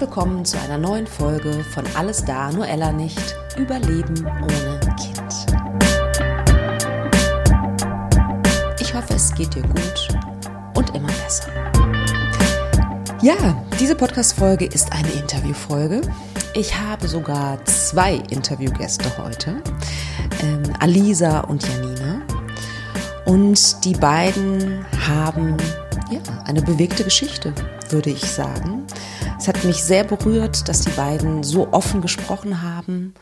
Willkommen zu einer neuen Folge von Alles da, nur Ella nicht. Überleben ohne Kind. Ich hoffe, es geht dir gut und immer besser. Ja, diese Podcast-Folge ist eine Interviewfolge. Ich habe sogar zwei Interviewgäste heute, ähm, Alisa und Janina. Und die beiden haben ja, eine bewegte Geschichte, würde ich sagen. Es hat mich sehr berührt, dass die beiden so offen gesprochen haben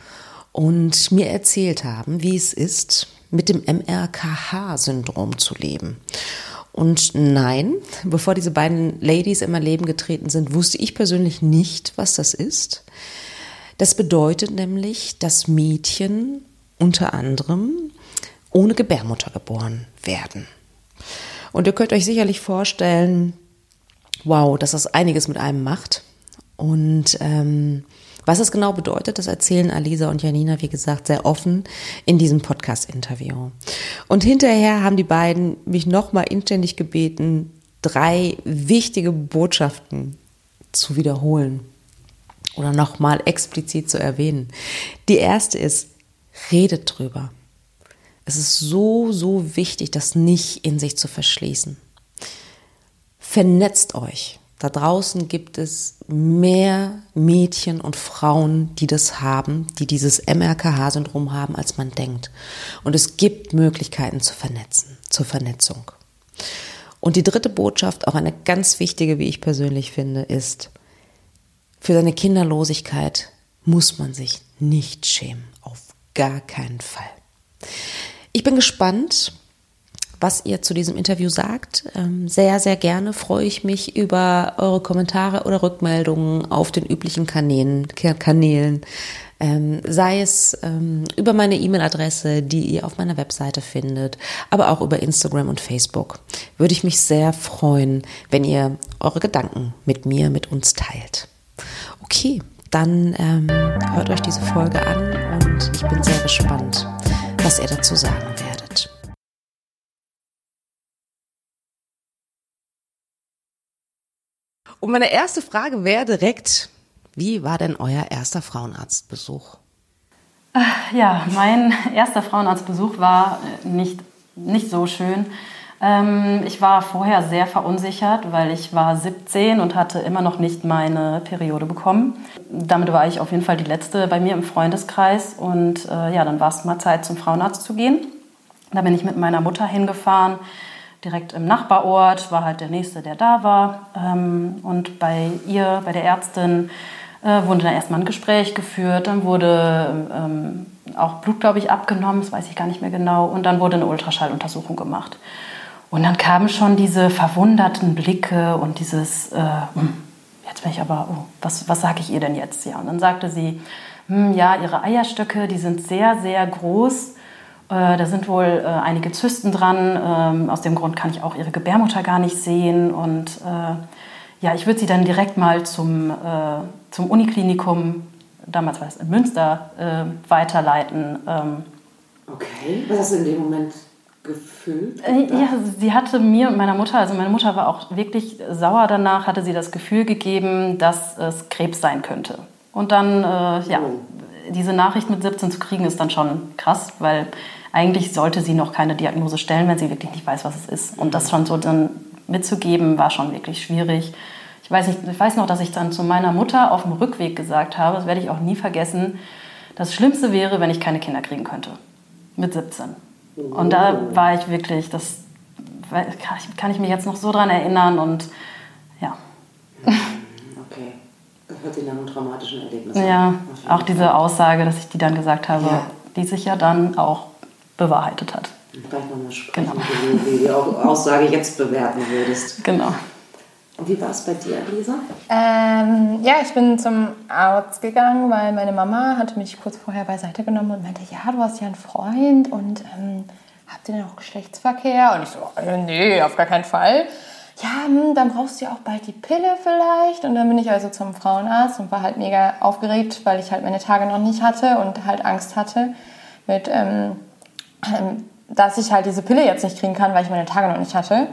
und mir erzählt haben, wie es ist, mit dem MRKH-Syndrom zu leben. Und nein, bevor diese beiden Ladies in mein Leben getreten sind, wusste ich persönlich nicht, was das ist. Das bedeutet nämlich, dass Mädchen unter anderem ohne Gebärmutter geboren werden. Und ihr könnt euch sicherlich vorstellen, wow, dass das einiges mit einem macht. Und ähm, was es genau bedeutet, das erzählen Alisa und Janina, wie gesagt, sehr offen in diesem Podcast-Interview. Und hinterher haben die beiden mich nochmal inständig gebeten, drei wichtige Botschaften zu wiederholen oder nochmal explizit zu erwähnen. Die erste ist, redet drüber. Es ist so, so wichtig, das nicht in sich zu verschließen. Vernetzt euch. Da draußen gibt es mehr Mädchen und Frauen, die das haben, die dieses MRKH-Syndrom haben, als man denkt. Und es gibt Möglichkeiten zu vernetzen, zur Vernetzung. Und die dritte Botschaft, auch eine ganz wichtige, wie ich persönlich finde, ist, für seine Kinderlosigkeit muss man sich nicht schämen. Auf gar keinen Fall. Ich bin gespannt, was ihr zu diesem Interview sagt. Ähm, sehr, sehr gerne freue ich mich über eure Kommentare oder Rückmeldungen auf den üblichen Kanälen, Kanälen. Ähm, sei es ähm, über meine E-Mail-Adresse, die ihr auf meiner Webseite findet, aber auch über Instagram und Facebook. Würde ich mich sehr freuen, wenn ihr eure Gedanken mit mir, mit uns teilt. Okay, dann ähm, hört euch diese Folge an und ich bin sehr gespannt was er dazu sagen werdet. Und meine erste Frage wäre direkt, wie war denn euer erster Frauenarztbesuch? Ja, mein erster Frauenarztbesuch war nicht, nicht so schön. Ähm, ich war vorher sehr verunsichert, weil ich war 17 und hatte immer noch nicht meine Periode bekommen. Damit war ich auf jeden Fall die letzte bei mir im Freundeskreis und äh, ja, dann war es mal Zeit zum Frauenarzt zu gehen. Da bin ich mit meiner Mutter hingefahren, direkt im Nachbarort, war halt der nächste, der da war. Ähm, und bei ihr, bei der Ärztin, äh, wurde dann erstmal ein Gespräch geführt, dann wurde ähm, auch Blut, glaube ich, abgenommen, das weiß ich gar nicht mehr genau, und dann wurde eine Ultraschalluntersuchung gemacht. Und dann kamen schon diese verwunderten Blicke und dieses, äh, hm, jetzt bin ich aber, oh, was, was sage ich ihr denn jetzt? Ja, und dann sagte sie, hm, ja, ihre Eierstöcke, die sind sehr, sehr groß. Äh, da sind wohl äh, einige Zysten dran. Ähm, aus dem Grund kann ich auch ihre Gebärmutter gar nicht sehen. Und äh, ja, ich würde sie dann direkt mal zum, äh, zum Uniklinikum, damals war es in Münster, weiterleiten. Ähm, okay, was hast du in dem Moment gefühlt? Äh, ja, sie hatte mir und meiner Mutter, also meine Mutter war auch wirklich sauer danach, hatte sie das Gefühl gegeben, dass es Krebs sein könnte. Und dann, äh, ja, oh. Diese Nachricht mit 17 zu kriegen, ist dann schon krass, weil eigentlich sollte sie noch keine Diagnose stellen, wenn sie wirklich nicht weiß, was es ist. Und das schon so dann mitzugeben, war schon wirklich schwierig. Ich weiß, nicht, ich weiß noch, dass ich dann zu meiner Mutter auf dem Rückweg gesagt habe, das werde ich auch nie vergessen, das Schlimmste wäre, wenn ich keine Kinder kriegen könnte. Mit 17. Und da war ich wirklich, das kann ich mich jetzt noch so dran erinnern und ja. Okay. Das hört sich nach einem traumatischen Erlebnis an. Ja, auch diese Aussage, dass ich die dann gesagt habe, ja. die sich ja dann auch bewahrheitet hat. Vielleicht nochmal sprechen, genau. wie du die Aussage jetzt bewerten würdest. Genau. Und wie war es bei dir, Lisa? Ähm, ja, ich bin zum Arzt gegangen, weil meine Mama hatte mich kurz vorher beiseite genommen und meinte, ja, du hast ja einen Freund und ähm, habt ihr denn auch Geschlechtsverkehr? Und ich so, äh, nee, auf gar keinen Fall. Ja, hm, dann brauchst du ja auch bald die Pille vielleicht. Und dann bin ich also zum Frauenarzt und war halt mega aufgeregt, weil ich halt meine Tage noch nicht hatte und halt Angst hatte mit, ähm, ähm dass ich halt diese Pille jetzt nicht kriegen kann, weil ich meine Tage noch nicht hatte.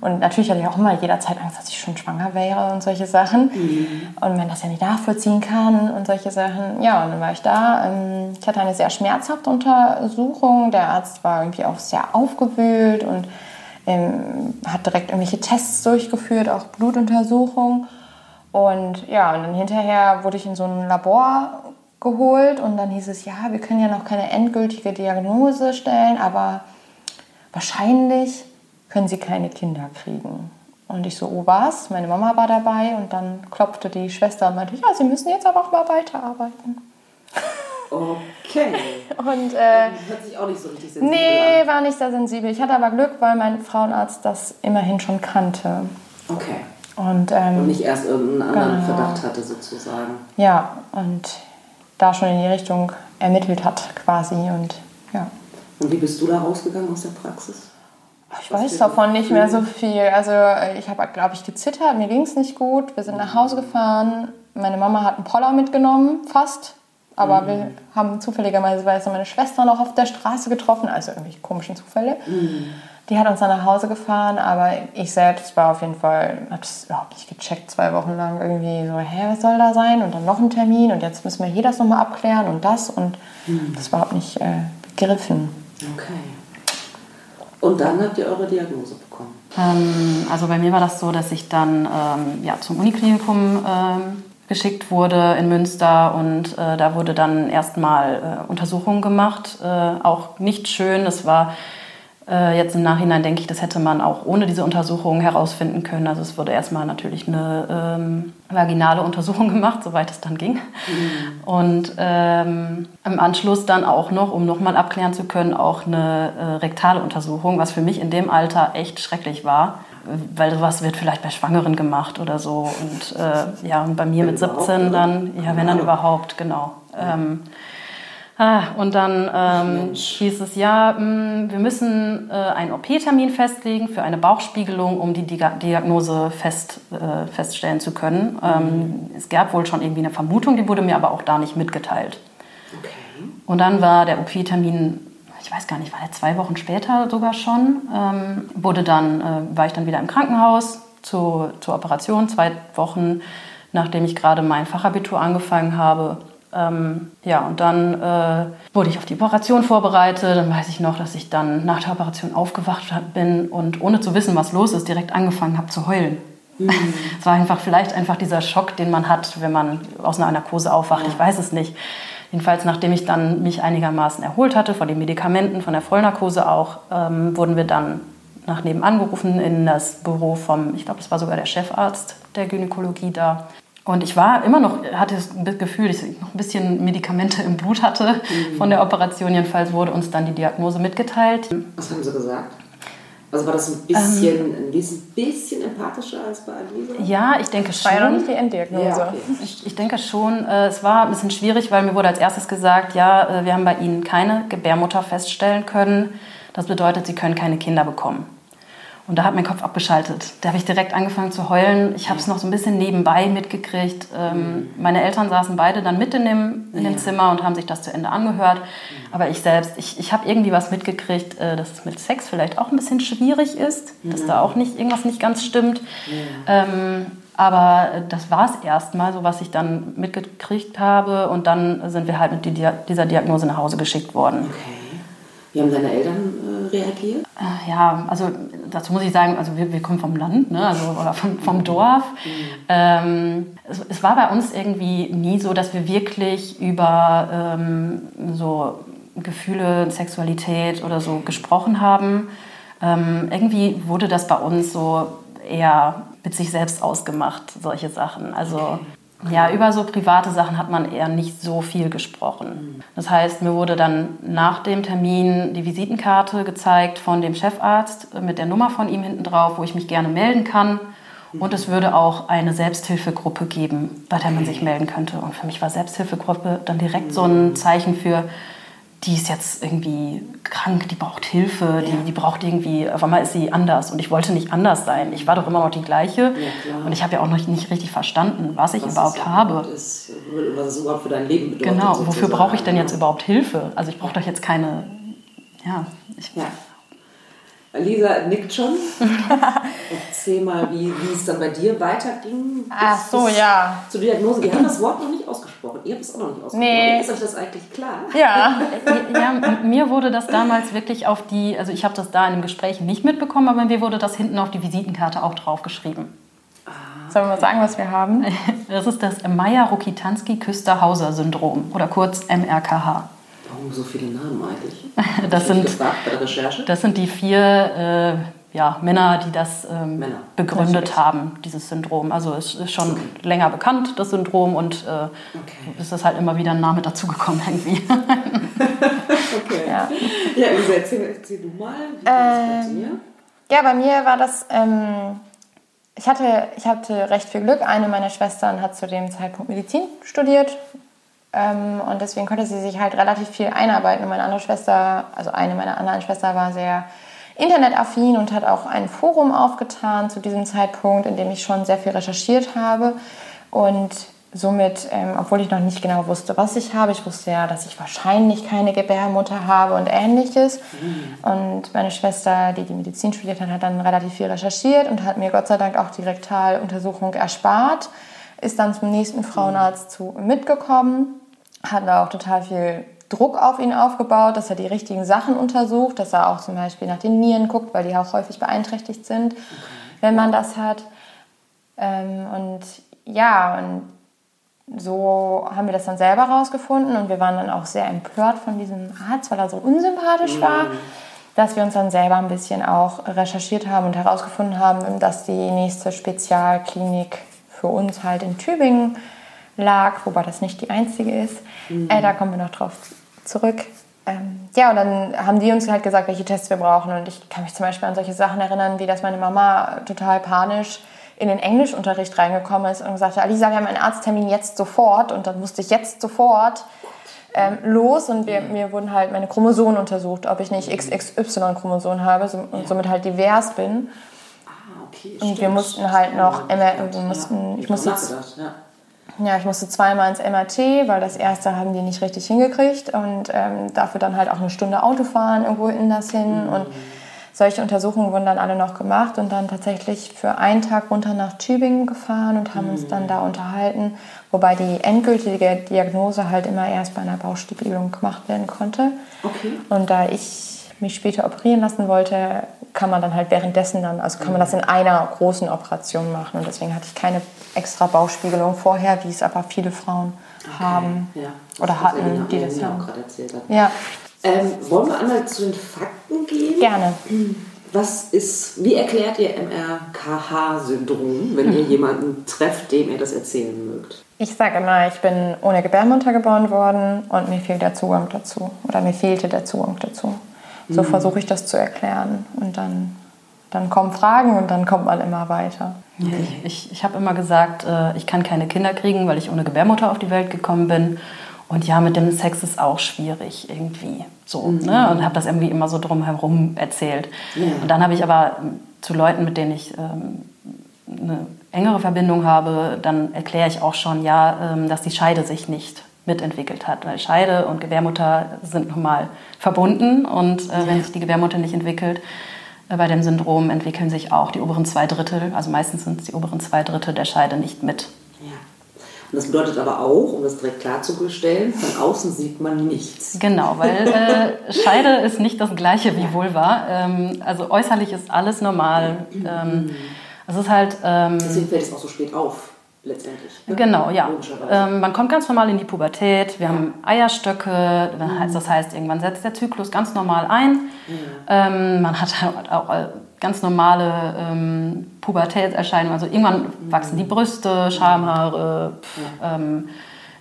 Und natürlich hatte ich auch immer jederzeit Angst, dass ich schon schwanger wäre und solche Sachen. Mhm. Und man das ja nicht nachvollziehen kann und solche Sachen. Ja, und dann war ich da. Ähm, ich hatte eine sehr schmerzhafte Untersuchung. Der Arzt war irgendwie auch sehr aufgewühlt und ähm, hat direkt irgendwelche Tests durchgeführt, auch Blutuntersuchungen. Und ja, und dann hinterher wurde ich in so ein Labor geholt und dann hieß es, ja, wir können ja noch keine endgültige Diagnose stellen, aber wahrscheinlich können Sie keine Kinder kriegen. Und ich so, oh was? Meine Mama war dabei und dann klopfte die Schwester und meinte, ja, Sie müssen jetzt aber auch mal weiterarbeiten. Okay. Und, äh, Hört sich auch nicht so richtig sensibel nee, an. war nicht sehr sensibel. Ich hatte aber Glück, weil mein Frauenarzt das immerhin schon kannte. Okay. Und, ähm, Und nicht erst irgendeinen anderen Genau. Verdacht hatte, sozusagen. ja, und da schon in die Richtung ermittelt hat quasi. Und ja, Und wie bist du da rausgegangen aus der Praxis? ich Was weiß davon nicht mehr so viel. Also äh, ich habe, glaube ich, gezittert, mir ging es nicht gut. Wir sind nach Hause gefahren. Meine Mama hat einen Poller mitgenommen, fast. Aber wir haben zufälligerweise meine Schwester noch auf der Straße getroffen, also irgendwelche komischen Zufälle. Die hat uns dann nach Hause gefahren, aber ich selbst war auf jeden Fall, habe es überhaupt nicht gecheckt, zwei Wochen lang irgendwie so, hä, was soll da sein? Und dann noch ein Termin und jetzt müssen wir hier das nochmal abklären und das und das war überhaupt nicht äh, begriffen. Okay. Und dann habt ihr eure Diagnose bekommen. Ähm, also bei mir war das so, dass ich dann ähm, ja, zum Uniklinikum ähm, geschickt wurde in Münster und äh, da wurde dann erstmal äh, Untersuchungen gemacht. Äh, auch nicht schön. Es war äh, jetzt im Nachhinein, denke ich, das hätte man auch ohne diese Untersuchungen herausfinden können. Also es wurde erstmal natürlich eine ähm, vaginale Untersuchung gemacht, soweit es dann ging. Und ähm, im Anschluss dann auch noch, um nochmal abklären zu können, auch eine äh, rektale Untersuchung, was für mich in dem Alter echt schrecklich war. Weil sowas wird vielleicht bei Schwangeren gemacht oder so. Und äh, ja, und bei mir Wenn mit überhaupt, 17 oder? dann, ja, wenn dann überhaupt, genau. Ähm, ah, und dann ähm, hieß es, ja, mh, wir müssen äh, einen OP-Termin festlegen für eine Bauchspiegelung, um die Diagnose fest, äh, feststellen zu können. Ähm, es gab wohl schon irgendwie eine Vermutung, die wurde mir aber auch da nicht mitgeteilt. Okay. Und dann war der OP-Termin, ich weiß gar nicht, war der zwei Wochen später sogar schon, ähm, wurde dann, äh, war ich dann wieder im Krankenhaus zu, zur Operation, zwei Wochen, nachdem ich gerade mein Fachabitur angefangen habe. Ähm, ja, und dann äh, wurde ich auf die Operation vorbereitet. Dann weiß ich noch, dass ich dann nach der Operation aufgewacht bin und ohne zu wissen, was los ist, direkt angefangen habe zu heulen. Es war einfach vielleicht einfach dieser Schock, den man hat, wenn man aus einer Narkose aufwacht. Ich weiß es nicht. Jedenfalls, nachdem ich dann mich einigermaßen erholt hatte von den Medikamenten, von der Vollnarkose auch, ähm, wurden wir dann nach nebenan gerufen in das Büro vom, ich glaube, das war sogar der Chefarzt der Gynäkologie da. Und ich war immer noch, hatte das Gefühl, dass ich noch ein bisschen Medikamente im Blut hatte von der Operation. Jedenfalls wurde uns dann die Diagnose mitgeteilt. Was haben sie gesagt? Also war das ein bisschen, ein bisschen, bisschen empathischer als bei Alisa? Ja, ich denke War ja noch schon. nicht die Enddiagnose. Ja, okay. Ich, ich denke schon, äh, es war ein bisschen schwierig, weil mir wurde als erstes gesagt, ja, äh, wir haben bei Ihnen keine Gebärmutter feststellen können. Das bedeutet, Sie können keine Kinder bekommen. Und da hat mein Kopf abgeschaltet. Da habe ich direkt angefangen zu heulen. Ich habe es noch so ein bisschen nebenbei mitgekriegt. Ähm, meine Eltern saßen beide dann mit in dem, in dem Ja. Zimmer und haben sich das zu Ende angehört. Aber ich selbst, ich, ich habe irgendwie was mitgekriegt, äh, dass es mit Sex vielleicht auch ein bisschen schwierig ist, dass da auch nicht irgendwas nicht ganz stimmt. Ähm, aber äh, das war es erstmal, so was ich dann mitgekriegt habe. Und dann sind wir halt mit die, dieser Diagnose nach Hause geschickt worden. Okay. Wie haben deine Eltern äh, reagiert? Äh, Ja, also dazu muss ich sagen, also wir, wir kommen vom Land, ne? also, oder vom, vom Dorf. Ähm, es, es war bei uns irgendwie nie so, dass wir wirklich über ähm, so Gefühle, Sexualität oder so gesprochen haben. Ähm, irgendwie wurde das bei uns so eher mit sich selbst ausgemacht, solche Sachen. Also ja, über so private Sachen hat man eher nicht so viel gesprochen. Das heißt, mir wurde dann nach dem Termin die Visitenkarte gezeigt von dem Chefarzt mit der Nummer von ihm hinten drauf, wo ich mich gerne melden kann. Und es würde auch eine Selbsthilfegruppe geben, bei der man sich melden könnte. Und für mich war Selbsthilfegruppe dann direkt so ein Zeichen für, die ist jetzt irgendwie krank, die braucht Hilfe, die, die braucht irgendwie, auf einmal ist sie anders. Und ich wollte nicht anders sein. Ich war doch immer noch die gleiche. klar. und ich habe ja auch noch nicht richtig verstanden, was ich Was überhaupt habe. Ist, was es überhaupt für dein Leben bedeutet. Genau, wofür sozusagen. brauche ich denn jetzt überhaupt Hilfe? Also ich brauche doch jetzt keine, ja, ich, Ja. Lisa nickt schon. Erzähl mal, wie, wie es dann bei dir weiterging. Ach so, ja. Zur Diagnose. Ihr habt das Wort noch nicht ausgesprochen. Ihr habt es auch noch nicht ausgesprochen. Nee. Ist euch das eigentlich klar? Ja. Ja, mir wurde das damals wirklich auf die, also ich habe das da in dem Gespräch nicht mitbekommen, aber mir wurde das hinten auf die Visitenkarte auch draufgeschrieben. Sollen wir mal sagen, was wir haben? Das ist das Meyer-Rokitansky-Küster-Hauser-Syndrom oder kurz MRKH. Warum so viele Namen eigentlich? Das sind, gefragt bei der Recherche. das sind die vier äh, ja, Männer, die das ähm, Männer. begründet haben, dieses Syndrom. Also es ist schon länger bekannt, das Syndrom, und äh, Okay. es ist halt immer wieder ein Name dazugekommen irgendwie. Okay. Ja. Ja, Lisa, erzähl, erzähl du mal, wie war das bei dir? Ja, bei mir war das. Ähm, ich, hatte, ich hatte recht viel Glück. Eine meiner Schwestern hat zu dem Zeitpunkt Medizin studiert. Ähm, und deswegen konnte sie sich halt relativ viel einarbeiten. Und meine andere Schwester, also eine meiner anderen Schwestern, war sehr internetaffin und hat auch ein Forum aufgetan zu diesem Zeitpunkt, in dem ich schon sehr viel recherchiert habe. Und somit, ähm, obwohl ich noch nicht genau wusste, was ich habe, ich wusste ja, dass ich wahrscheinlich keine Gebärmutter habe und ähnliches. Und meine Schwester, die die Medizin studiert hat, hat dann relativ viel recherchiert und hat mir Gott sei Dank auch die Rektaluntersuchung erspart. Ist dann zum nächsten Frauenarzt zu, mitgekommen, hat da auch total viel Druck auf ihn aufgebaut, dass er die richtigen Sachen untersucht, dass er auch zum Beispiel nach den Nieren guckt, weil die auch häufig beeinträchtigt sind, wenn man das hat. Ähm, und ja, und so haben wir das dann selber rausgefunden und wir waren dann auch sehr empört von diesem Arzt, weil er so unsympathisch war, dass wir uns dann selber ein bisschen auch recherchiert haben und herausgefunden haben, dass die nächste Spezialklinik für uns halt in Tübingen lag, wobei das nicht die einzige ist. Äh, da kommen wir noch drauf zurück. Ähm, ja, und dann haben die uns halt gesagt, welche Tests wir brauchen. Und ich kann mich zum Beispiel an solche Sachen erinnern, wie dass meine Mama total panisch in den Englischunterricht reingekommen ist und gesagt hat, Alisa, wir haben einen Arzttermin jetzt sofort. Und dann musste ich jetzt sofort ähm, los und wir, mir wurden halt meine Chromosomen untersucht, ob ich nicht XXY-Chromosomen habe so, und somit halt divers bin. Ah, okay. Und wir stimmt. mussten halt noch Ja, MR wir ja, mussten- hab ich musste nachgedacht, ja. Ja, ich musste zweimal ins MRT, weil das erste haben die nicht richtig hingekriegt und ähm, dafür dann halt auch eine Stunde Auto fahren irgendwo in das hin und solche Untersuchungen wurden dann alle noch gemacht und dann tatsächlich für einen Tag runter nach Tübingen gefahren und haben uns dann da unterhalten, wobei die endgültige Diagnose halt immer erst bei einer Bauchspiegelung gemacht werden konnte. Okay. Und da ich mich später operieren lassen wollte, kann man dann halt währenddessen dann, also kann man das in einer großen Operation machen. Und deswegen hatte ich keine extra Bauchspiegelung vorher, wie es aber viele Frauen haben Ja. oder hatten, die das haben. gerade erzählt hat. Ja, Ähm, wollen wir einmal zu den Fakten gehen? gerne. Was ist, wie erklärt ihr MRKH-Syndrom, wenn ihr jemanden trefft, dem ihr das erzählen mögt? Ich sage immer, ich bin ohne Gebärmutter geboren worden und mir fehlt der Zugang dazu. Oder mir fehlte der Zugang dazu. So versuche ich das zu erklären. Und dann, dann kommen Fragen und dann kommt man immer weiter. Ich, ich habe immer gesagt, äh, ich kann keine Kinder kriegen, weil ich ohne Gebärmutter auf die Welt gekommen bin. Und ja, mit dem Sex ist auch schwierig irgendwie. So, ne? Und habe das irgendwie immer so drumherum erzählt. Ja. Und dann habe ich aber zu Leuten, mit denen ich ähm, eine engere Verbindung habe, dann erkläre ich auch schon, ja, ähm, dass die Scheide sich nicht mitentwickelt hat. Weil Scheide und Gebärmutter sind nun mal verbunden. Und äh, wenn sich die Gebärmutter nicht entwickelt, äh, bei dem Syndrom entwickeln sich auch die oberen zwei Drittel, also meistens sind es die oberen zwei Drittel der Scheide nicht mit. Ja. Und das bedeutet aber auch, um das direkt klarzustellen, von außen sieht man nichts. Genau, weil äh, Scheide ist nicht das gleiche wie Vulva. Ähm, also äußerlich ist alles normal. Ähm, es ist halt... Ähm, Deswegen fällt es auch so spät auf, letztendlich. ne? Genau, ja. Ähm, man kommt ganz normal in die Pubertät. Wir haben Eierstöcke. Das heißt, irgendwann setzt der Zyklus ganz normal ein. Ähm, man hat halt auch äh, ganz normale ähm, Pubertätserscheinungen. Also irgendwann wachsen die Brüste, Schamhaare, pf, ähm,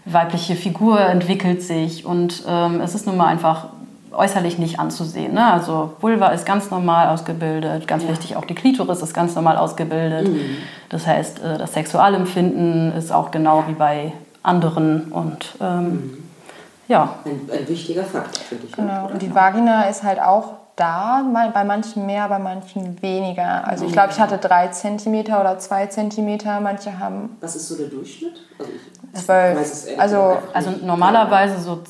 weibliche Figur entwickelt sich. Und ähm, es ist nun mal einfach äußerlich nicht anzusehen. Ne? Also Vulva ist ganz normal ausgebildet, ganz wichtig, auch die Klitoris ist ganz normal ausgebildet. Das heißt, äh, das Sexualempfinden ist auch genau wie bei anderen und ähm, ja, Ein, ein wichtiger Fakt, finde ich. Genau. Und die Vagina ist halt auch da, bei manchen mehr, bei manchen weniger. Also ich glaube, ich hatte drei Zentimeter oder zwei Zentimeter, manche haben Was ist so der Durchschnitt? Also ich zwölf. weiß es ehrlich Also gesagt also normalerweise so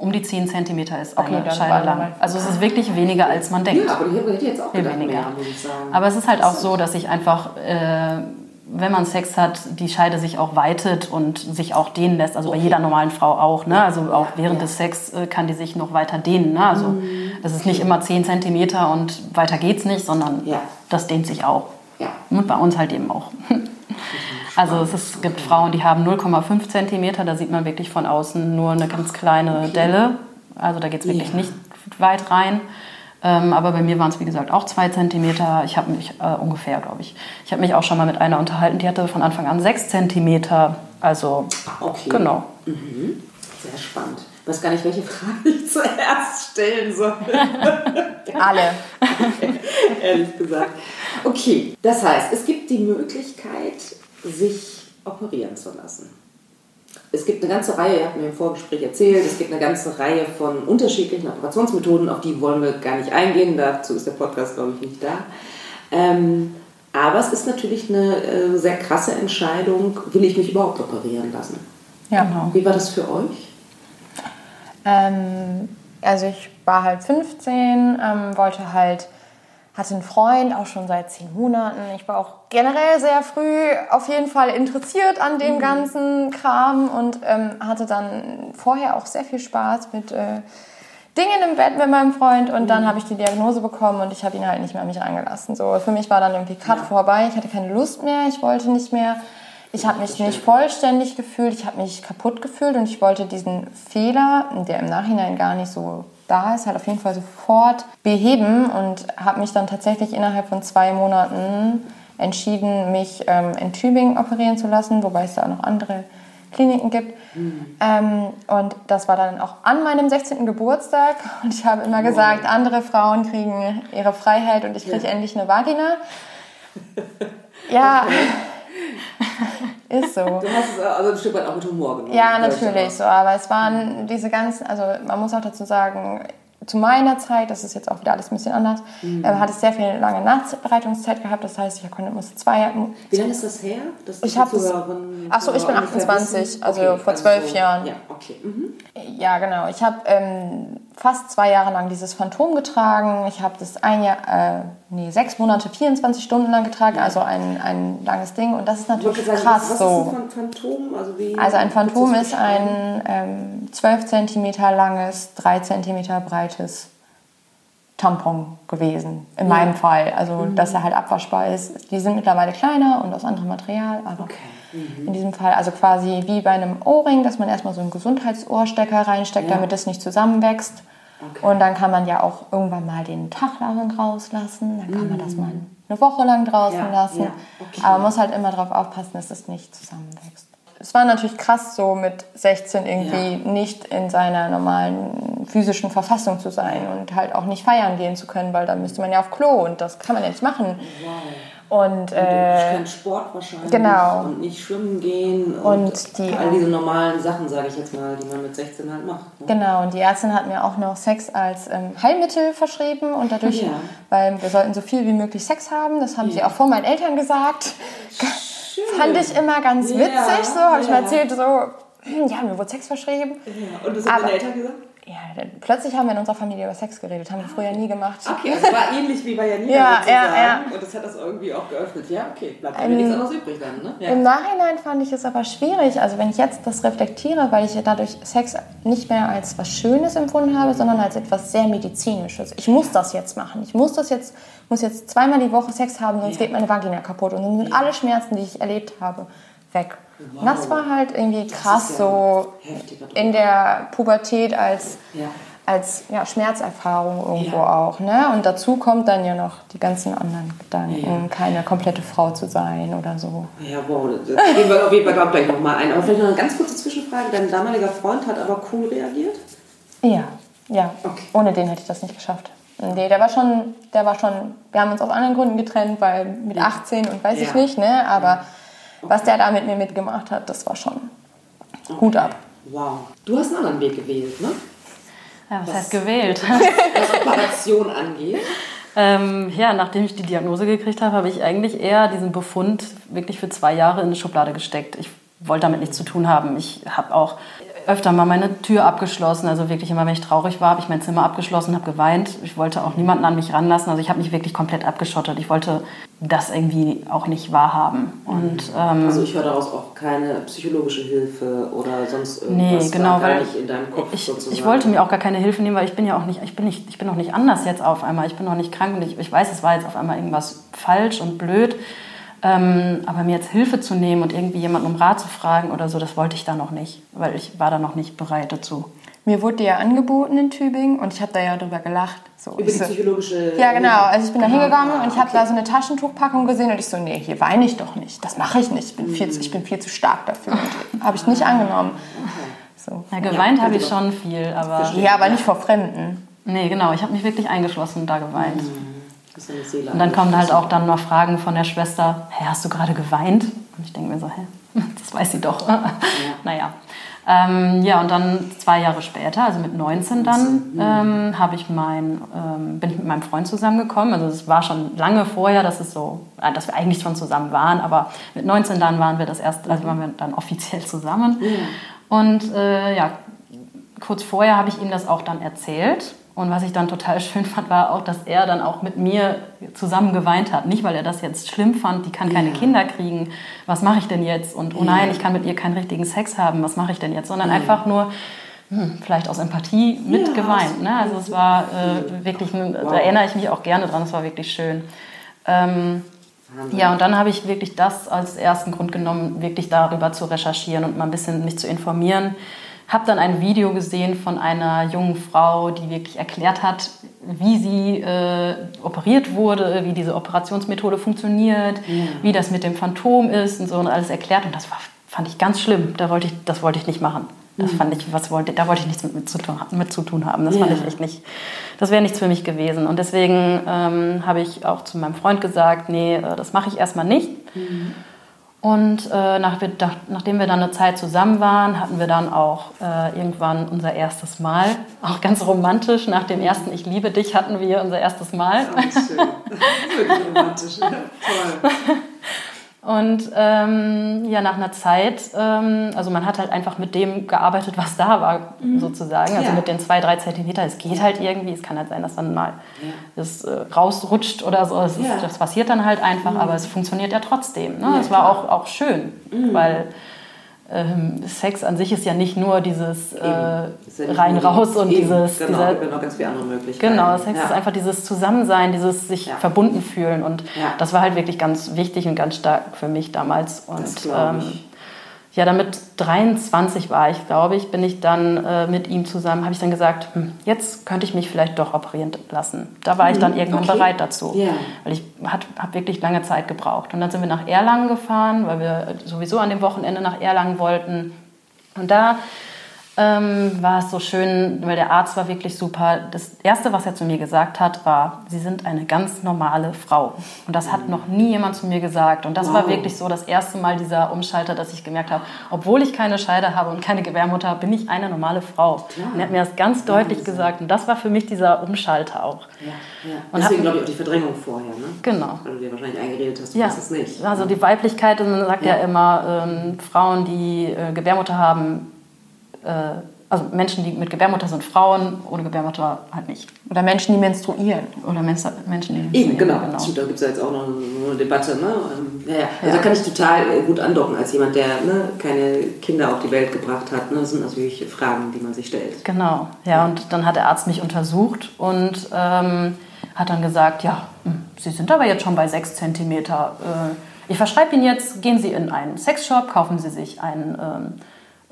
um die 10 cm ist Okay, eine warte lang. Also es ist wirklich weniger, als man denkt. Ja, aber ich hätte jetzt auch gedacht, weniger. mehr, muss ich sagen. Aber es ist halt auch so, dass sich einfach, äh, wenn man Sex hat, die Scheide sich auch weitet und sich auch dehnen lässt. Also bei Okay. jeder normalen Frau auch. Ne? Also auch während ja. des Sex äh, kann die sich noch weiter dehnen. Ne? Also das ist nicht immer 10 cm und weiter geht's nicht, sondern Ja. das dehnt sich auch. Ja. Und bei uns halt eben auch. Also es, ist, es gibt Frauen, die haben 0,5 cm, da sieht man wirklich von außen nur eine ganz kleine Delle. Also da geht es wirklich Ja. nicht weit rein. Ähm, aber bei mir waren es, wie gesagt, auch 2 cm. Ich habe mich äh, ungefähr, glaube ich. Ich habe mich auch schon mal mit einer unterhalten, die hatte von Anfang an 6 cm. Also Okay. genau. Sehr spannend. Ich weiß gar nicht, welche Frage ich zuerst stellen soll. Alle. ehrlich gesagt. Okay, das heißt, es gibt die Möglichkeit, sich operieren zu lassen. Es gibt eine ganze Reihe, ihr habt mir im Vorgespräch erzählt, es gibt eine ganze Reihe von unterschiedlichen Operationsmethoden, auf die wollen wir gar nicht eingehen, dazu ist der Podcast, glaube ich, nicht da. Ähm, aber es ist natürlich eine äh, sehr krasse Entscheidung, will ich mich überhaupt operieren lassen? Ja. Genau. Wie war das für euch? Ähm, also ich war halt 15, ähm, wollte halt, hatte einen Freund auch schon seit zehn Monaten. Ich war auch generell sehr früh auf jeden Fall interessiert an dem ganzen Kram und ähm, hatte dann vorher auch sehr viel Spaß mit äh, Dingen im Bett mit meinem Freund und dann habe ich die Diagnose bekommen und ich habe ihn halt nicht mehr an mich reingelassen. So, für mich war dann irgendwie Cut vorbei, ich hatte keine Lust mehr, ich wollte nicht mehr. Ich habe mich nicht vollständig gefühlt, ich habe mich kaputt gefühlt und ich wollte diesen Fehler, der im Nachhinein gar nicht so da ist, halt auf jeden Fall sofort beheben und habe mich dann tatsächlich innerhalb von zwei Monaten entschieden, mich ähm, in Tübingen operieren zu lassen, wobei es da auch noch andere Kliniken gibt. Ähm, und das war dann auch an meinem 16. Geburtstag. Und ich habe immer gesagt, andere Frauen kriegen ihre Freiheit und ich kriege endlich eine Vagina. Ja, ist so. Du hast es also ein Stück weit auch mit Humor genommen. Ja, natürlich so. Aber es waren diese ganzen, also man muss auch dazu sagen, zu meiner Zeit, das ist jetzt auch wieder alles ein bisschen anders, Mhm. ähm, hatte ich sehr viel lange Nachbereitungszeit gehabt. Das heißt, ich konnte, musste zwei, Wie lange ist das her? dass Ich die hab das- Ach so, ich bin Zuhörer ungefähr 28, wissen? also vor zwölf Jahren. Ja, okay. Mhm. Ja, genau. Ich habe ähm, fast zwei Jahre lang dieses Phantom getragen. Ich habe das ein Jahr, äh, nee, sechs Monate, 24 Stunden lang getragen, also ein, ein langes Ding. Und das ist natürlich sagen, krass was, so. ist ein Phantom? Also, Also ein Phantom ist ein ähm, 12 cm langes, 3 cm breites Tampon gewesen, in meinem Fall. Also, Mhm. dass er halt abwaschbar ist. Die sind mittlerweile kleiner und aus anderem Material, aber Okay. Mhm. in diesem Fall, also quasi wie bei einem Ohrring, dass man erstmal so einen Gesundheitsohrstecker reinsteckt, Ja. damit es nicht zusammenwächst. Okay. Und dann kann man ja auch irgendwann mal den Tag lang rauslassen. Dann kann man das Mhm. mal eine Woche lang draußen Ja, lassen. ja, okay. Aber man muss halt immer darauf aufpassen, dass es nicht zusammenwächst. Es war natürlich krass, so mit 16 irgendwie nicht in seiner normalen physischen Verfassung zu sein und halt auch nicht feiern gehen zu können, weil dann müsste man ja auf Klo und das kann man ja nicht machen. Und Und äh, kein Sport wahrscheinlich. genau. Und nicht schwimmen gehen. Und die- all diese normalen Sachen, sage ich jetzt mal, die man mit 16 halt macht. Ne? Genau, und die Ärztin hat mir auch noch Sex als ähm, Heilmittel verschrieben und dadurch, Ja. weil wir sollten so viel wie möglich Sex haben, das haben sie Ja. auch vor meinen Eltern gesagt. Schön. Fand ich immer ganz Ja, witzig, so habe ich mir ja. erzählt, so, ja, mir wurde Sex verschrieben. Ja. Und das haben Aber- deine Eltern gesagt? Ja, plötzlich haben wir in unserer Familie über Sex geredet, haben wir früher nie gemacht. Okay, es war ähnlich wie bei Janina Ja, sozusagen. ja, ja. Und das hat das irgendwie auch geöffnet. Ja, okay, bleibt mir nichts anderes übrig dann, ne? Ja. Im Nachhinein fand ich es aber schwierig, also wenn ich jetzt das reflektiere, weil ich ja dadurch Sex nicht mehr als was Schönes empfunden habe, sondern als etwas sehr medizinisches. Ich muss das jetzt machen. Ich muss das jetzt, muss jetzt zweimal die Woche Sex haben, sonst Ja. geht meine Vagina kaputt und dann sind alle Schmerzen, die ich erlebt habe, weg. Und das war halt irgendwie krass ja so in der Pubertät als Ja. als ja, Schmerzerfahrung irgendwo auch. Ne? Und dazu kommt dann ja noch die ganzen anderen Gedanken, keine komplette Frau zu sein oder so. Ja, wow, das gehen wir auf jeden Fall gleich nochmal ein. Aber vielleicht noch eine ganz kurze Zwischenfrage. Dein damaliger Freund hat aber cool reagiert? Ja, ja. Okay. Ohne den hätte ich das nicht geschafft. Nee, der war schon, der war schon, wir haben uns aus anderen Gründen getrennt, weil mit 18 und weiß ich nicht, ne? Aber was der da mit mir mitgemacht hat, das war schon Hut ab. Wow. Du hast einen anderen Weg gewählt, ne? Ja, was heißt gewählt? Was Operation angeht. Ähm, ja, nachdem ich die Diagnose gekriegt habe, habe ich eigentlich eher diesen Befund wirklich für zwei Jahre in eine Schublade gesteckt. Ich wollte damit nichts zu tun haben. Ich habe auch öfter mal meine Tür abgeschlossen. Also wirklich immer, wenn ich traurig war, habe ich mein Zimmer abgeschlossen, habe geweint. Ich wollte auch niemanden an mich ranlassen. Also ich habe mich wirklich komplett abgeschottet. Ich wollte das irgendwie auch nicht wahrhaben. Und, ähm, also ich höre daraus auch keine psychologische Hilfe oder sonst irgendwas. Nee, genau, weil nicht in deinem Kopf ich, sozusagen. ich wollte mir auch gar keine Hilfe nehmen, weil ich bin ja auch nicht, ich bin nicht, ich bin auch nicht anders jetzt auf einmal. Ich bin auch nicht krank und ich, ich weiß, es war jetzt auf einmal irgendwas falsch und blöd. Ähm, aber mir jetzt Hilfe zu nehmen und irgendwie jemanden um Rat zu fragen oder so, das wollte ich da noch nicht, weil ich war da noch nicht bereit dazu. Mir wurde ja angeboten in Tübingen und ich habe da ja drüber gelacht. So, Über die so, psychologische. Ja, genau. Also ich bin da Genau. hingegangen Ah, und ich habe okay. da so eine Taschentuchpackung gesehen und ich so, nee, hier weine ich doch nicht. Das mache ich nicht. Ich bin, viel, zu, ich bin viel zu stark dafür. Habe ich nicht angenommen. So. Ja, geweint Ja, habe ich schon viel, aber Verstehe. Ja, aber nicht vor Fremden. nee, genau, ich habe mich wirklich eingeschlossen und da geweint. Seele Und dann kommen halt auch dann noch Fragen von der Schwester, hey, hast du gerade geweint? Und ich denke mir so, hä, das weiß sie doch. naja. Ähm, ja, und dann zwei Jahre später, also mit 19 dann, ähm, habe ich mein, ähm, bin ich mit meinem Freund zusammengekommen. Also es war schon lange vorher, dass es so, äh, dass wir eigentlich schon zusammen waren, aber mit 19 dann waren wir das erst, also waren wir dann offiziell zusammen. Und äh, ja, kurz vorher habe ich ihm das auch dann erzählt. Und was ich dann total schön fand, war auch, dass er dann auch mit mir zusammen geweint hat. Nicht, weil er das jetzt schlimm fand, die kann keine Ja. Kinder kriegen, was mache ich denn jetzt? Und oh nein, ich kann mit ihr keinen richtigen Sex haben, was mache ich denn jetzt? Sondern einfach nur, hm, vielleicht aus Empathie mit Ja, geweint. Ne? Also es war äh, wirklich, ein, da erinnere ich mich auch gerne dran, es war wirklich schön. Ähm, ja, und dann habe ich wirklich das als ersten Grund genommen, wirklich darüber zu recherchieren und mal ein bisschen mich zu informieren. Habe dann ein Video gesehen von einer jungen Frau, die wirklich erklärt hat, wie sie äh, operiert wurde, wie diese Operationsmethode funktioniert, wie das mit dem Phantom ist und so und alles erklärt. Und das war, fand ich ganz schlimm. Da wollte ich, das wollte ich nicht machen. Das fand ich, was wollte, da wollte ich nichts mit, mit, zu, tun, mit zu tun haben. Das fand Ja. ich echt nicht, das wäre nichts für mich gewesen. Und deswegen ähm, habe ich auch zu meinem Freund gesagt, nee, äh, das mache ich erstmal nicht. Und äh, nach, nach, nachdem wir dann eine Zeit zusammen waren, hatten wir dann auch äh, irgendwann unser erstes Mal. Auch ganz romantisch. Nach dem ersten Ich liebe dich hatten wir unser erstes Mal. Das ist schön. Wirklich romantisch. Ja, toll. Und ähm, ja, nach einer Zeit, ähm, also man hat halt einfach mit dem gearbeitet, was da war, sozusagen. Also Ja. mit den zwei, drei Zentimeter. Es geht halt irgendwie. Es kann halt sein, dass dann mal das äh, rausrutscht oder so. Es ist, Ja. Das passiert dann halt einfach, aber es funktioniert ja trotzdem. Ne? Ja, es war auch, auch schön, weil ähm, Sex an sich ist ja nicht nur dieses äh, ja rein nur- raus und Eben, dieses Genau, dieser, gibt ja noch ganz viele andere Möglichkeiten. Genau, Sex ja. ist einfach dieses Zusammensein, dieses sich Ja. verbunden fühlen. Und das war halt wirklich ganz wichtig und ganz stark für mich damals. Und Das ich. Ja, dann mit 23 war ich, glaube ich, bin ich dann äh, mit ihm zusammen, habe ich dann gesagt, hm, jetzt könnte ich mich vielleicht doch operieren lassen. Da war ich dann irgendwann okay. bereit dazu. Ja. Weil ich habe wirklich lange Zeit gebraucht. Und dann sind wir nach Erlangen gefahren, weil wir sowieso an dem Wochenende nach Erlangen wollten. Und da ähm, war es so schön, weil der Arzt war wirklich super. Das Erste, was er zu mir gesagt hat, war, Sie sind eine ganz normale Frau. Und das hat noch nie jemand zu mir gesagt. Und das war Wow. wirklich so das erste Mal dieser Umschalter, dass ich gemerkt habe, obwohl ich keine Scheide habe und keine Gebärmutter, bin ich eine normale Frau. Und er hat mir das ganz deutlich gesagt. Und das war für mich dieser Umschalter auch. Ja, ja. Und Deswegen glaube ich auch die Verdrängung vorher, ne? Genau. Weil du dir wahrscheinlich eingeredet hast, du Ja, weißt es nicht. also die Weiblichkeit, man sagt ja, Ja. immer, ähm, Frauen, die äh, Gebärmutter haben, äh, also Menschen, die mit Gebärmutter sind Frauen, ohne Gebärmutter halt nicht. Oder Menschen, die menstruieren. Oder Menschen, die Eben, menstruieren, genau. Stimmt, da gibt es ja jetzt auch noch eine Debatte. Ne? Ähm, Ja, ja. Also da kann ich total äh, gut andocken als jemand, der ne, keine Kinder auf die Welt gebracht hat. Ne? Das sind natürlich Fragen, die man sich stellt. Genau, ja, und dann hat der Arzt mich untersucht und ähm, hat dann gesagt, ja, hm, Sie sind aber jetzt schon bei 6 cm. Äh, ich verschreibe Ihnen jetzt, gehen Sie in einen Sexshop, kaufen Sie sich einen ähm,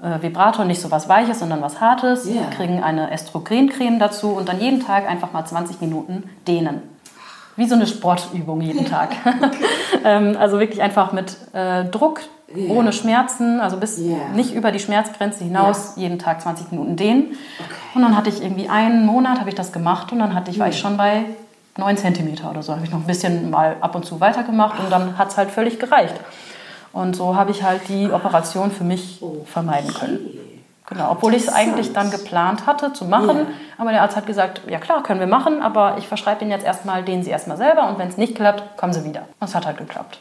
äh, Vibrator, nicht so was Weiches, sondern was Hartes, Ja. kriegen eine Östrogencreme dazu und dann jeden Tag einfach mal 20 Minuten dehnen. Wie so eine Sportübung jeden Tag. ähm, also wirklich einfach mit äh, Druck, Ja. ohne Schmerzen, also bis Ja. nicht über die Schmerzgrenze hinaus, jeden Tag 20 Minuten dehnen. Und dann hatte ich irgendwie einen Monat, habe ich das gemacht und dann hatte ich, war ich schon bei 9 Zentimeter oder so. Habe ich noch ein bisschen mal ab und zu weitergemacht und dann hat es halt völlig gereicht. Und so habe ich halt die Operation für mich vermeiden können. Genau, obwohl ich es eigentlich dann geplant hatte zu machen. Ja. Aber der Arzt hat gesagt, ja klar, können wir machen, aber ich verschreibe Ihnen jetzt erstmal, den Sie erstmal selber und wenn es nicht klappt, kommen Sie wieder. Und es hat halt geklappt.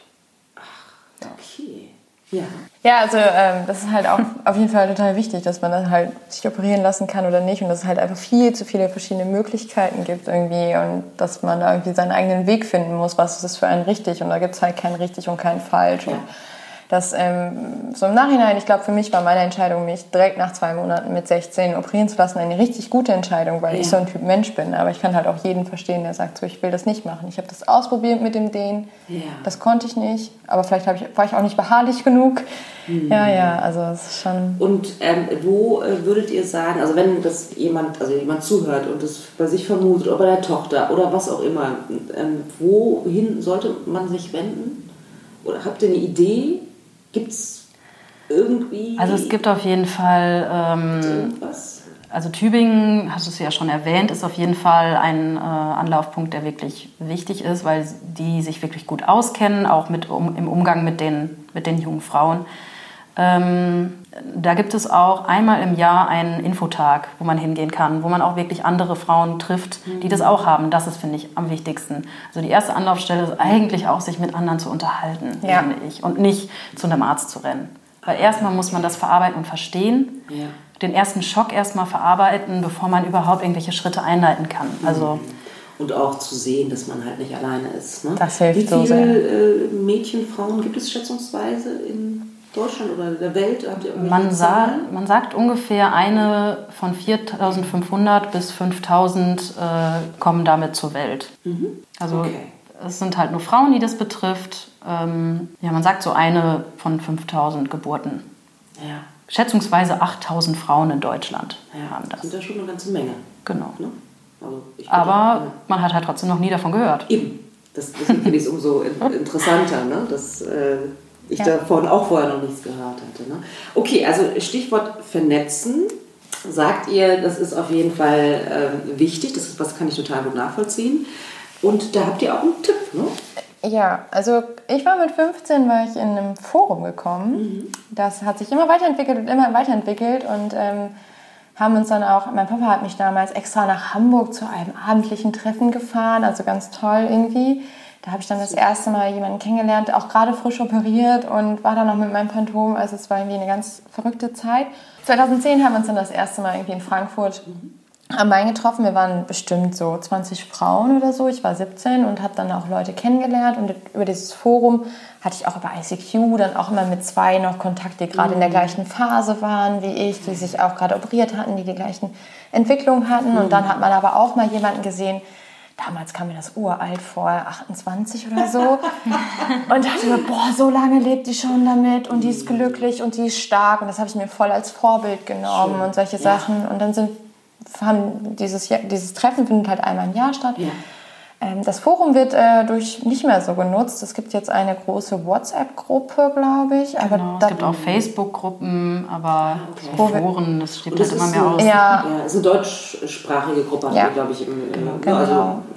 Okay. Ja. Ja, also ähm, das ist halt auch auf jeden Fall total wichtig, dass man dann halt sich operieren lassen kann oder nicht und dass es halt einfach viel zu viele verschiedene Möglichkeiten gibt irgendwie und dass man da irgendwie seinen eigenen Weg finden muss, was ist für einen richtig und da gibt es halt kein richtig und kein falsch. Ja. Und dass ähm, so im Nachhinein, ich glaube, für mich war meine Entscheidung, mich direkt nach zwei Monaten mit 16 operieren zu lassen, eine richtig gute Entscheidung, weil ja. ich so ein Typ Mensch bin. Aber ich kann halt auch jeden verstehen, der sagt, so, ich will das nicht machen. Ich habe das ausprobiert mit dem Dehnen, ja. das konnte ich nicht, aber vielleicht ich, war ich auch nicht beharrlich genug. Mhm. Ja, ja, also es ist schon. Und ähm, wo äh, würdet ihr sagen, also wenn das jemand, also jemand zuhört und das bei sich vermutet oder bei der Tochter oder was auch immer, ähm, wohin sollte man sich wenden? Oder habt ihr eine Idee? Gibt es irgendwie. Also es gibt auf jeden Fall. Ähm, Also Tübingen, hast du es ja schon erwähnt, ist auf jeden Fall ein äh, Anlaufpunkt, der wirklich wichtig ist, weil die sich wirklich gut auskennen, auch mit, um, im Umgang mit den, mit den jungen Frauen. Ähm, da gibt es auch einmal im Jahr einen Infotag, wo man hingehen kann, wo man auch wirklich andere Frauen trifft, die das auch haben. Das ist, finde ich, am wichtigsten. Also die erste Anlaufstelle ist eigentlich auch, sich mit anderen zu unterhalten, ja. finde ich, und nicht zu einem Arzt zu rennen. Weil erstmal muss man das verarbeiten und verstehen. Ja. Den ersten Schock erstmal verarbeiten, bevor man überhaupt irgendwelche Schritte einleiten kann. Also mhm. und auch zu sehen, dass man halt nicht alleine ist. Ne? Das hilft Wie viele so sehr. Äh, Mädchen, Frauen gibt es schätzungsweise in Deutschland oder der Welt? man, sagt, man sagt ungefähr eine von 4.500 bis 5.000 äh, kommen damit zur Welt. Mhm. Also okay. es sind halt nur Frauen, die das betrifft. Ähm, ja, man sagt so eine von 5.000 Geburten. Ja. Schätzungsweise 8.000 Frauen in Deutschland ja, haben das. Das sind ja schon eine ganze Menge. Genau. Ne? Also Aber ja. man hat halt trotzdem noch nie davon gehört. Eben. Das, deswegen finde ich es umso interessanter. Ne? Das, äh, ich ja. davon auch vorher noch nichts gehört hatte. Ne? Okay, also Stichwort vernetzen. Sagt ihr, das ist auf jeden Fall äh, wichtig, das ist, was kann ich total gut nachvollziehen. Und da habt ihr auch einen Tipp, ne? Ja, also ich war mit 15, war ich in einem Forum gekommen. Mhm. Das hat sich immer weiterentwickelt und immer weiterentwickelt und ähm, haben uns dann auch, mein Papa hat mich damals extra nach Hamburg zu einem abendlichen Treffen gefahren, also ganz toll irgendwie. Da habe ich dann das erste Mal jemanden kennengelernt, auch gerade frisch operiert und war dann noch mit meinem Phantom. Also es war irgendwie eine ganz verrückte Zeit. 2010 haben wir uns dann das erste Mal irgendwie in Frankfurt am Main getroffen. Wir waren bestimmt so 20 Frauen oder so. Ich war 17 und habe dann auch Leute kennengelernt. Und über dieses Forum hatte ich auch über ICQ dann auch immer mit zwei noch Kontakt, die gerade in der mhm. gleichen Phase waren wie ich, die sich auch gerade operiert hatten, die die gleichen Entwicklungen hatten. Und dann hat man aber auch mal jemanden gesehen, damals kam mir das uralt vor, 28 oder so. und dachte mir, boah, so lange lebt die schon damit und die ist glücklich und die ist stark. Und das habe ich mir voll als Vorbild genommen Schön. und solche ja. Sachen. Und dann sind, haben dieses, dieses Treffen findet halt einmal im Jahr statt. Ja. Ähm, das Forum wird äh, durch nicht mehr so genutzt. Es gibt jetzt eine große WhatsApp-Gruppe, glaube ich. Aber genau, es gibt auch Facebook-Gruppen, aber okay. Foren, das steht halt immer mehr aus. Ja. ja, es ist eine deutschsprachige Gruppe, ja. glaube ich, im, genau. genau. also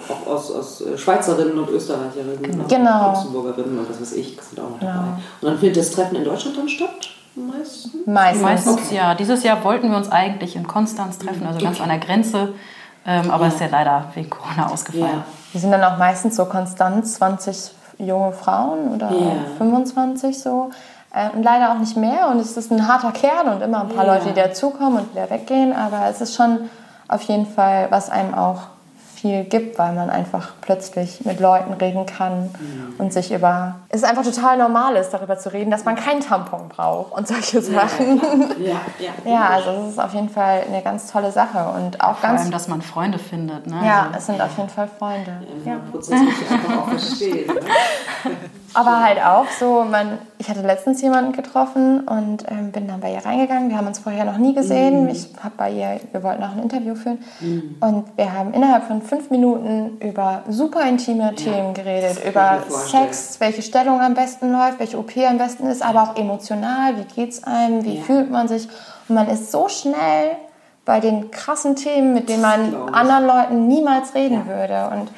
auch aus, aus Schweizerinnen und Österreicherinnen, genau. genau. Luxemburgerinnen und was weiß ich, sind auch noch genau. dabei. Und dann findet das Treffen in Deutschland dann statt? Meistens? Meistens, ja. Dieses Jahr wollten wir uns eigentlich in Konstanz treffen, also ganz okay. an der Grenze. Ähm, aber ja. ist ja leider wegen Corona ausgefallen. Ja. Wir sind dann auch meistens so konstant 20 junge Frauen oder ja. 25 so. Äh, und leider auch nicht mehr. Und es ist ein harter Kern und immer ein paar Leute, die dazukommen und wieder weggehen. Aber es ist schon auf jeden Fall, was einem auch viel gibt, weil man einfach plötzlich mit Leuten reden kann mhm. und sich über. Es ist einfach total normal ist, darüber zu reden, dass man keinen Tampon braucht und solche Sachen. Ja, ja, ja. ja also es ist auf jeden Fall eine ganz tolle Sache und auch Vor ganz. allem, dass man Freunde findet. Ne? Ja, also, es sind auf jeden Fall Freunde. Ja, ja. Prozess einfach auch verstehen. Ne? Aber halt auch so, man, ich hatte letztens jemanden getroffen und ähm, bin dann bei ihr reingegangen. Wir haben uns vorher noch nie gesehen. Mhm. Ich habe bei ihr, wir wollten auch ein Interview führen. Mhm. Und wir haben innerhalb von fünf Minuten über super intime ja. Themen geredet. Über Sex, welche Stellung am besten läuft, welche OP am besten ist, aber auch emotional, wie geht es einem, wie ja. fühlt man sich. Und man ist so schnell bei den krassen Themen, mit denen man anderen Leuten niemals reden ja. würde. Und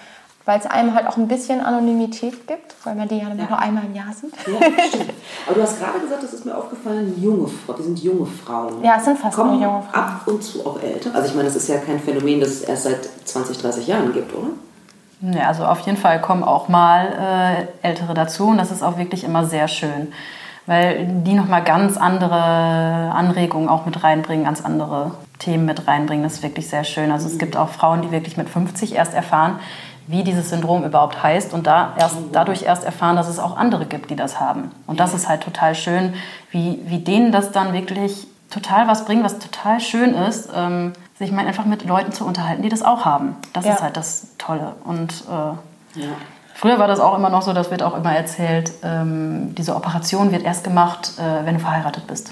weil es einem halt auch ein bisschen Anonymität gibt, weil man die ja, ja. nur einmal im Jahr sieht. Ja, stimmt. Aber du hast gerade gesagt, das ist mir aufgefallen, junge Frauen, die sind junge Frauen. Ja, es sind fast Kommen nur junge Frauen. ab und zu auch älter. Also ich meine, das ist ja kein Phänomen, das es erst seit 20, 30 Jahren gibt, oder? Ja, also auf jeden Fall kommen auch mal äh, Ältere dazu und das ist auch wirklich immer sehr schön. weil die nochmal ganz andere Anregungen auch mit reinbringen, ganz andere Themen mit reinbringen. Das ist wirklich sehr schön. Also es gibt auch Frauen, die wirklich mit 50 erst erfahren, wie dieses Syndrom überhaupt heißt und da erst, dadurch erst erfahren, dass es auch andere gibt, die das haben. Und das ist halt total schön, wie, wie denen das dann wirklich total was bringt, was total schön ist, ähm, sich mal einfach mit Leuten zu unterhalten, die das auch haben. Das Ja. ist halt das Tolle. Und äh, Ja. Früher war das auch immer noch so, das wird auch immer erzählt, ähm, diese Operation wird erst gemacht, äh, wenn du verheiratet bist.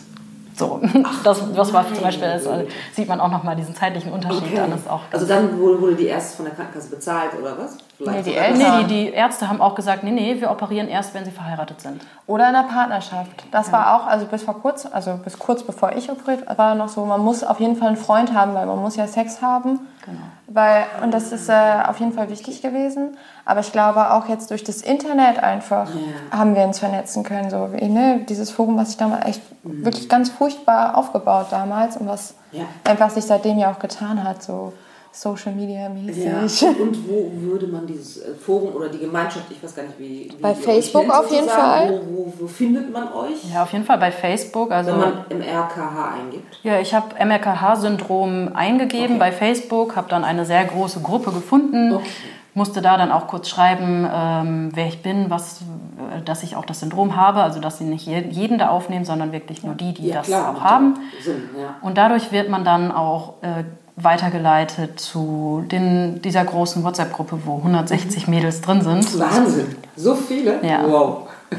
So, das, das war zum Beispiel, das äh, sieht man auch nochmal diesen zeitlichen Unterschied Okay. dann. Ist auch also dann wurde, wurde die erst von der Krankenkasse bezahlt oder was? Vielleicht Nee, die Eltern. Nee, die, die Ärzte haben auch gesagt, nee, nee, wir operieren erst, wenn sie verheiratet sind. Oder in einer Partnerschaft. Das war auch, also bis vor kurz, also bis kurz bevor ich operiert war noch so, man muss auf jeden Fall einen Freund haben, weil man muss ja Sex haben. Genau. Weil, und das ist äh, auf jeden Fall wichtig gewesen. Aber ich glaube auch jetzt durch das Internet einfach Ja. haben wir uns vernetzen können. So wie, ne, dieses Forum, was sich damals echt wirklich ganz furchtbar aufgebaut damals und was Ja. einfach sich seitdem ja auch getan hat, so Social Media mäßig. Ja. Und wo würde man dieses äh, Forum oder die Gemeinschaft, ich weiß gar nicht, wie. wie Bei Facebook nennt auf jeden. Fall. Wo, wo, wo findet man euch? Ja, auf jeden Fall bei Facebook. Also, Wenn man im RKH eingibt. ja, ich habe MRKH-Syndrom eingegeben Okay. bei Facebook, habe dann eine sehr große Gruppe gefunden. Okay. Musste da dann auch kurz schreiben, ähm, wer ich bin, was, äh, dass ich auch das Syndrom habe, also dass sie nicht je- jeden da aufnehmen, sondern wirklich nur die, die Ja, das klar. auch haben. Sinn, ja. Und dadurch wird man dann auch äh, weitergeleitet zu den, dieser großen WhatsApp-Gruppe, wo 160 Mädels drin sind. Wahnsinn. So viele? Ja. Wow.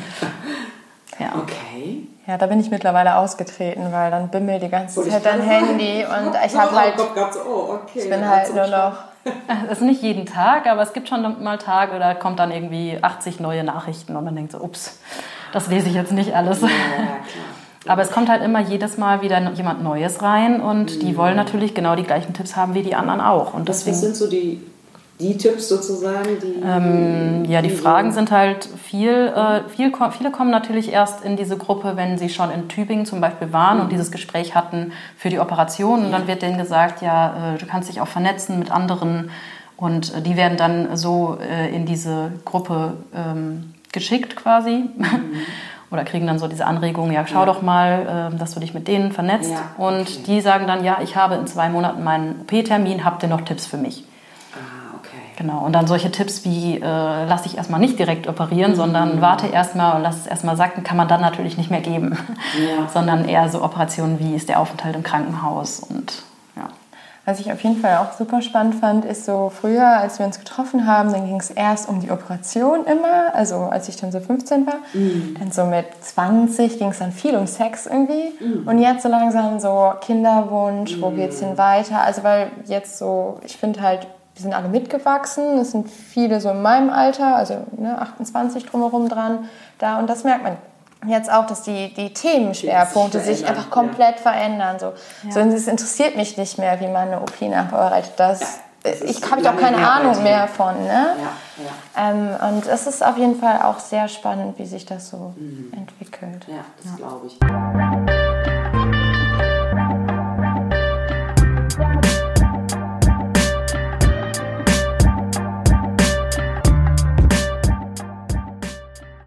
Ja. Okay. Ja, da bin ich mittlerweile ausgetreten, weil dann bimmelt die ganze Wollte Zeit ich dein. Handy und ich habe halt, oh, okay. ich bin halt nur noch Es ist nicht jeden Tag, aber es gibt schon mal Tage, da kommt dann irgendwie 80 neue Nachrichten und man denkt so, ups, das lese ich jetzt nicht alles. Ja, klar. Aber es kommt halt immer jedes Mal wieder jemand Neues rein und die wollen natürlich genau die gleichen Tipps haben wie die anderen auch. Und Was, was deswegen, sind so die, die Tipps sozusagen? Die, ähm, ja, die Fragen sind halt viel, äh, viel, viele kommen natürlich erst in diese Gruppe, wenn sie schon in Tübingen zum Beispiel waren und dieses Gespräch hatten für die Operation. Und dann wird denen gesagt, ja, äh, du kannst dich auch vernetzen mit anderen und äh, die werden dann so äh, in diese Gruppe ähm, geschickt quasi. Oder kriegen dann so diese Anregungen, ja, schau Ja. doch mal, äh, dass du dich mit denen vernetzt. Ja, Und okay. die sagen dann, ja, ich habe in zwei Monaten meinen OP-Termin, habt ihr noch Tipps für mich? Ah, okay. Genau, und dann solche Tipps wie, äh, lass dich erstmal nicht direkt operieren, Mhm. sondern warte erstmal und lass es erstmal sacken, kann man dann natürlich nicht mehr geben. Ja. sondern eher so Operationen wie ist der Aufenthalt im Krankenhaus und. Was ich auf jeden Fall auch super spannend fand, ist so früher, als wir uns getroffen haben, dann ging es erst um die Operation immer, also als ich dann so 15 war. Dann so mit 20 ging es dann viel um Sex irgendwie. Und jetzt so langsam so Kinderwunsch, wo geht's hin weiter? Also weil jetzt so, ich finde halt, wir sind alle mitgewachsen, es sind viele so in meinem Alter, also ne, 28 drumherum dran da und das merkt man jetzt auch, dass die, die Themenschwerpunkte sich sich einfach komplett verändern. So. so, und es interessiert mich nicht mehr, wie man eine OP nachbereitet. Das, das ist ich habe ich auch keine lange Ahnung mehr von. Ne? Ja, ja. Ähm, und es ist auf jeden Fall auch sehr spannend, wie sich das so entwickelt. Ja, das glaube ich.